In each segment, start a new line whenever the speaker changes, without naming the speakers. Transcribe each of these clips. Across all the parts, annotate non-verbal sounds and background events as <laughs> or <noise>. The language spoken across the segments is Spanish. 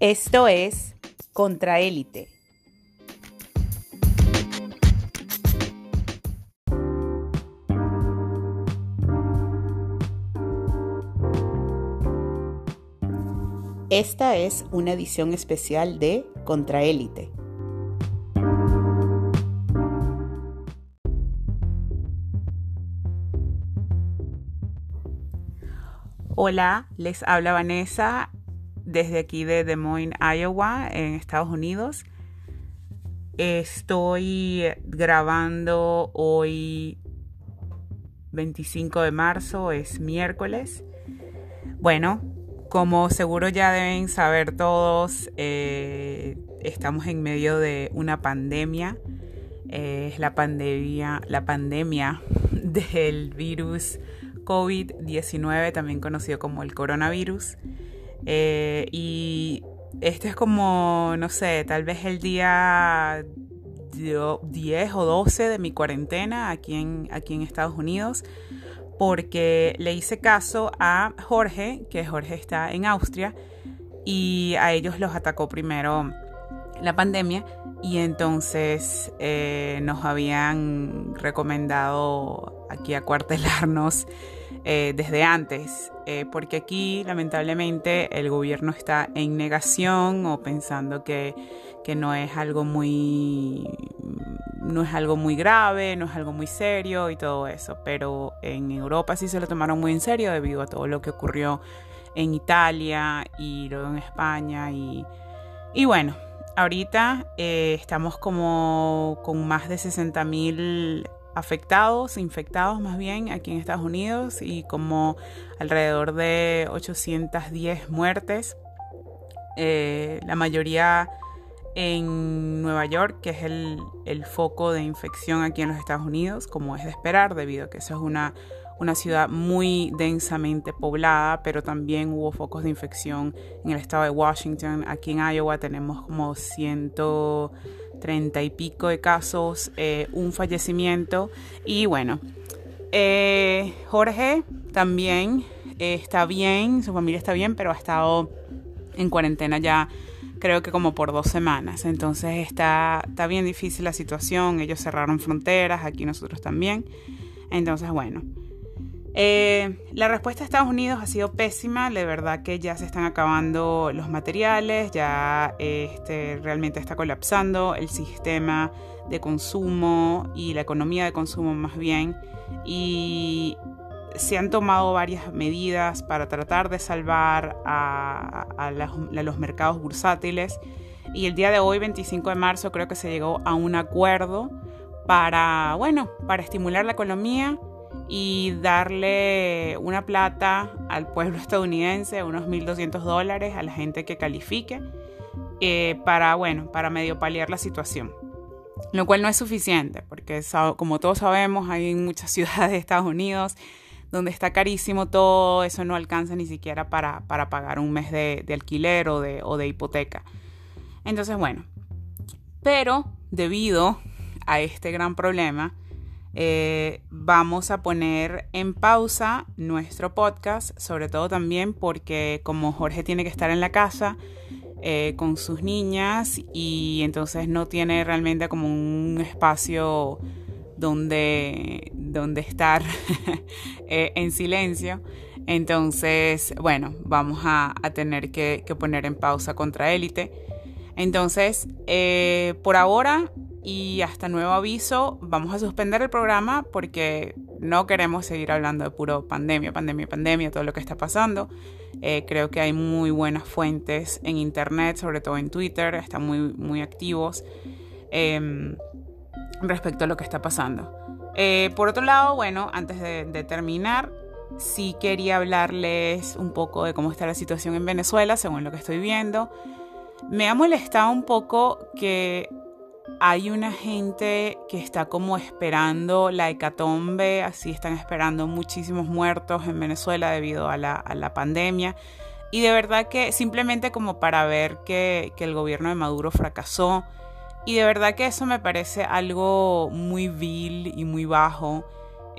Esto es Contraélite. Esta es una edición especial de Contraélite. Hola, les habla Vanessa desde aquí de Des Moines, Iowa, en Estados Unidos. Estoy grabando hoy 25 de marzo, es miércoles. Bueno, como seguro ya deben saber todos, eh, estamos en medio de una pandemia. Es la pandemia, la pandemia <laughs> del virus COVID-19, también conocido como el coronavirus. Eh, y este es como, no sé, tal vez el día 10 o 12 de mi cuarentena aquí en, aquí en Estados Unidos, porque le hice caso a Jorge, que Jorge está en Austria, y a ellos los atacó primero la pandemia y entonces eh, nos habían recomendado aquí acuartelarnos eh, desde antes, eh, porque aquí lamentablemente el gobierno está en negación o pensando que, que, no es algo muy no es algo muy grave, no es algo muy serio y todo eso, pero en Europa sí se lo tomaron muy en serio debido a todo lo que ocurrió en Italia y luego en España y, y bueno, ahorita eh, estamos como con más de 60.000 mil afectados, infectados más bien aquí en Estados Unidos y como alrededor de 810 muertes. Eh, la mayoría en Nueva York, que es el, el, foco de infección aquí en los Estados Unidos, como es de esperar, debido a que eso es una, una ciudad muy densamente poblada, pero también hubo focos de infección en el estado de Washington. Aquí en Iowa tenemos como ciento treinta y pico de casos, eh, un fallecimiento y bueno, eh, Jorge también está bien, su familia está bien, pero ha estado en cuarentena ya creo que como por dos semanas. Entonces está, está bien difícil la situación. Ellos cerraron fronteras, aquí nosotros también. Entonces, bueno. Eh, la respuesta de Estados Unidos ha sido pésima, de verdad que ya se están acabando los materiales, ya este, realmente está colapsando el sistema de consumo y la economía de consumo más bien, y se han tomado varias medidas para tratar de salvar a, a los mercados bursátiles, y el día de hoy, 25 de marzo, creo que se llegó a un acuerdo para, bueno, para estimular la economía y darle una plata al pueblo <laughs> estadounidense, unos 1.200 dólares a la gente que califique, eh, para, bueno, para medio paliar la situación. Lo cual no es suficiente, porque como todos sabemos, hay muchas <laughs> ciudades de Estados Unidos donde está carísimo todo, eso no alcanza ni siquiera para, para pagar un mes de, alquiler o de, o de hipoteca. Entonces, bueno, pero debido a este gran problema, eh, vamos a poner en pausa nuestro podcast, sobre todo también porque como Jorge tiene que estar en la casa eh, con sus niñas y entonces no tiene realmente como un espacio donde, donde estar <laughs> eh, en silencio. Entonces, bueno, vamos a, tener que, que, poner en pausa contra Entonces, por ahora y hasta nuevo aviso, vamos a suspender el programa porque no queremos seguir hablando de puro pandemia, pandemia, pandemia, todo lo que está pasando. Eh, creo que hay muy buenas fuentes en internet, sobre todo en Twitter, están muy, muy activos em, respecto a lo que está pasando. Eh, por otro lado, bueno, antes de, de terminar, sí quería hablarles un poco de cómo está la situación en Venezuela, según lo que estoy viendo. Me ha molestado un poco que hay una gente que está como esperando la hecatombe, así están esperando muchísimos muertos en Venezuela debido a la, pandemia. Y de verdad que simplemente como para ver que, el gobierno de Maduro fracasó. Y de verdad que eso me parece algo muy vil y muy bajo.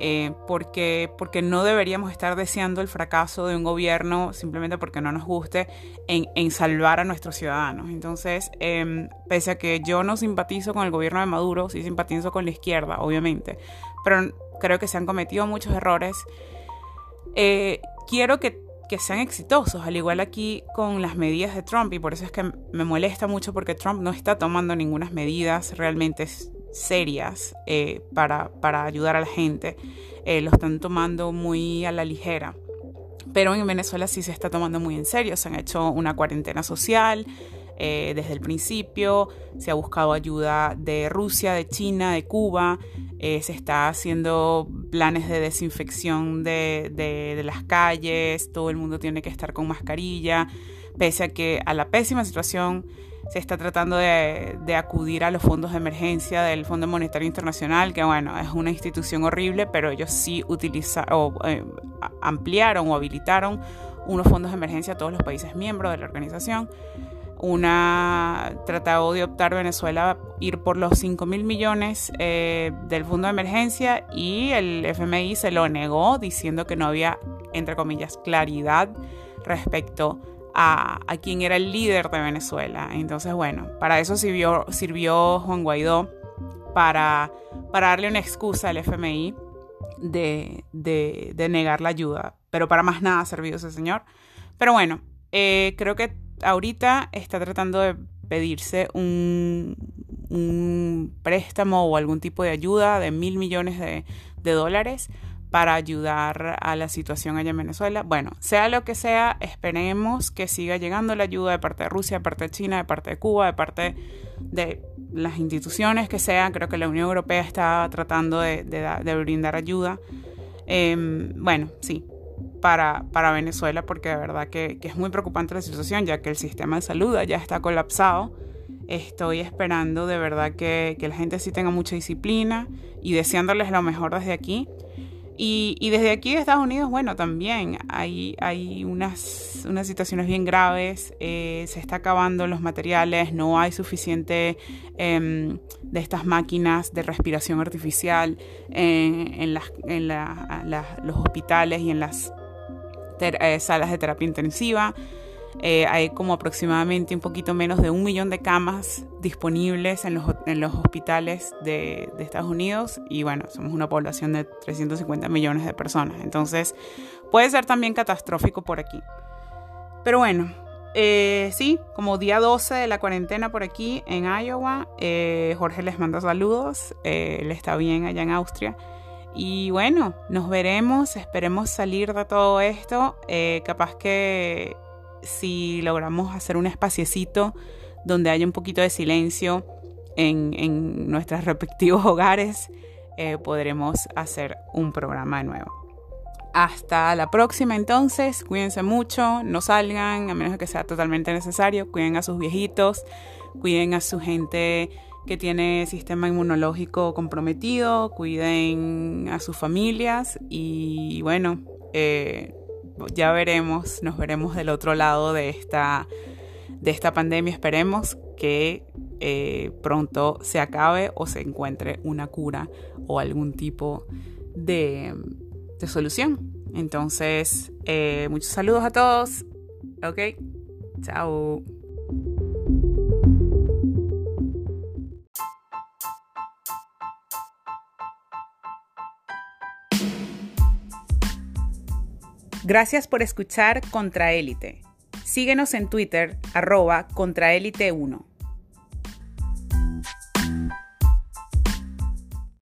Eh, porque, porque no deberíamos estar deseando el fracaso de un gobierno simplemente porque no nos guste en, salvar a nuestros ciudadanos. Entonces, em, pese a que yo no simpatizo con el gobierno de Maduro, sí simpatizo con la izquierda, obviamente, pero creo que se han cometido muchos errores. Eh, quiero que, que sean exitosos, al igual aquí con las medidas de Trump, y por eso es que me molesta mucho porque Trump no está tomando ninguna medidas realmente serias eh, para, para, ayudar a la gente. Eh, lo están tomando muy a la ligera. Pero en Venezuela sí se está tomando muy en serio. Se han hecho una cuarentena social eh, desde el principio. Se ha buscado ayuda de Rusia, de China, de Cuba. se está haciendo planes de desinfección de, de, de las calles. Todo el mundo tiene que estar con mascarilla. Pese a que a la pésima situación se está tratando de, acudir a los fondos de emergencia del Fondo Monetario Internacional, que bueno, es una institución horrible, pero ellos sí utilizaron, o, eh, ampliaron o habilitaron unos fondos de emergencia a todos los países miembros de la organización. Una tratado de optar Venezuela ir por los 5 mil millones eh, del fondo de emergencia y el FMI se lo negó diciendo que no había, entre comillas, claridad respecto a, quien era el líder de Venezuela. Entonces, bueno, para eso sirvió, sirvió Juan Guaidó, para, para darle una excusa al FMI de, negar la ayuda. Pero para más nada ha servido ese señor. Pero bueno, eh, creo que ahorita está tratando de pedirse un, un préstamo o algún tipo de ayuda de mil millones de, de dólares para ayudar a la situación allá en Venezuela. Bueno, sea lo que sea, esperemos que siga llegando la ayuda de parte de Rusia, de parte de China, de parte de Cuba, de parte de las instituciones que sean. Creo que la Unión Europea está tratando de, brindar ayuda. Em, bueno, sí, para, Venezuela, porque de verdad que, es muy preocupante la situación, ya que el sistema de salud ya está colapsado. Estoy esperando de verdad que, que la gente sí tenga mucha disciplina y deseándoles lo mejor desde aquí. Y, desde aquí de Estados Unidos, bueno, también hay, hay unas, unas situaciones bien graves, eh, se está acabando los materiales, no hay suficiente em, de estas máquinas de respiración artificial en, las, en los hospitales y en las eh, salas de terapia intensiva. Eh, hay como aproximadamente un poquito menos de un millón de camas disponibles en los, en los hospitales de, Estados Unidos y bueno, somos una población de 350 millones de personas. Entonces puede ser también catastrófico por aquí. Pero bueno, eh, sí, como día 12 de la cuarentena por aquí en Iowa, eh, Jorge les manda saludos, él está bien allá en Austria. Y bueno, nos veremos, esperemos salir de todo esto. capaz que si logramos hacer un espaciecito donde haya un poquito de silencio en, nuestros respectivos hogares, eh, podremos hacer un programa nuevo. Hasta la próxima entonces, cuídense mucho, no salgan a menos que sea totalmente necesario, cuiden a sus viejitos, cuiden a su gente que tiene sistema inmunológico comprometido, cuiden a sus familias y bueno, eh, ya veremos, nos veremos del otro lado de esta, de esta pandemia. Esperemos que eh, pronto se acabe o se encuentre una cura o algún tipo de, solución. Entonces, eh, muchos saludos a todos. Ok, chao. Gracias por escuchar Contraélite. Síguenos en Twitter, arroba Contraélite1.